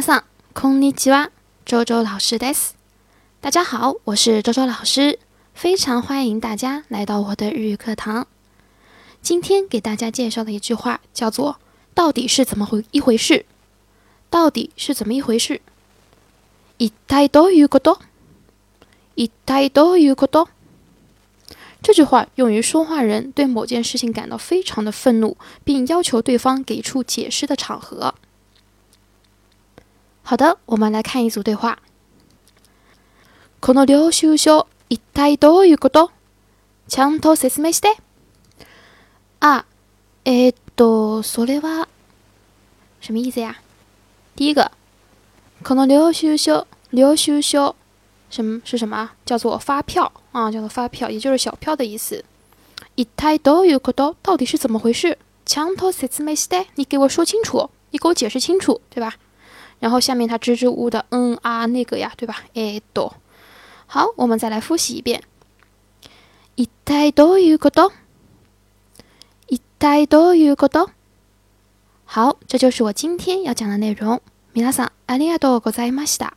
さん、こんにちは、周周老师です。大家好，我是周周老师，非常欢迎大家来到我的日语课堂。今天给大家介绍的一句话叫做“到底是怎么回一回事”，到底是怎么一回事。どういうこと？一体どういうこと？这句话用于说话人对某件事情感到非常的愤怒，并要求对方给出解释的场合。好的，我们来看一组对话。この領収書一体どういうこと？ちゃんと説明して。啊，えっとそれは什么意思呀？第一个，この領収書，领収书什么是什么叫做发票啊，叫做发票，也就是小票的意思。一体どういうこと？到底是怎么回事？ちゃんと説明して。你给我说清楚，你给我解释清楚，对吧？然后下面它支支吾吾的，嗯啊那个呀，对吧？哎多，好，我们再来复习一遍。一う多う个と？一う多う个と？好，这就是我今天要讲的内容。ミさん、ありがとうございました。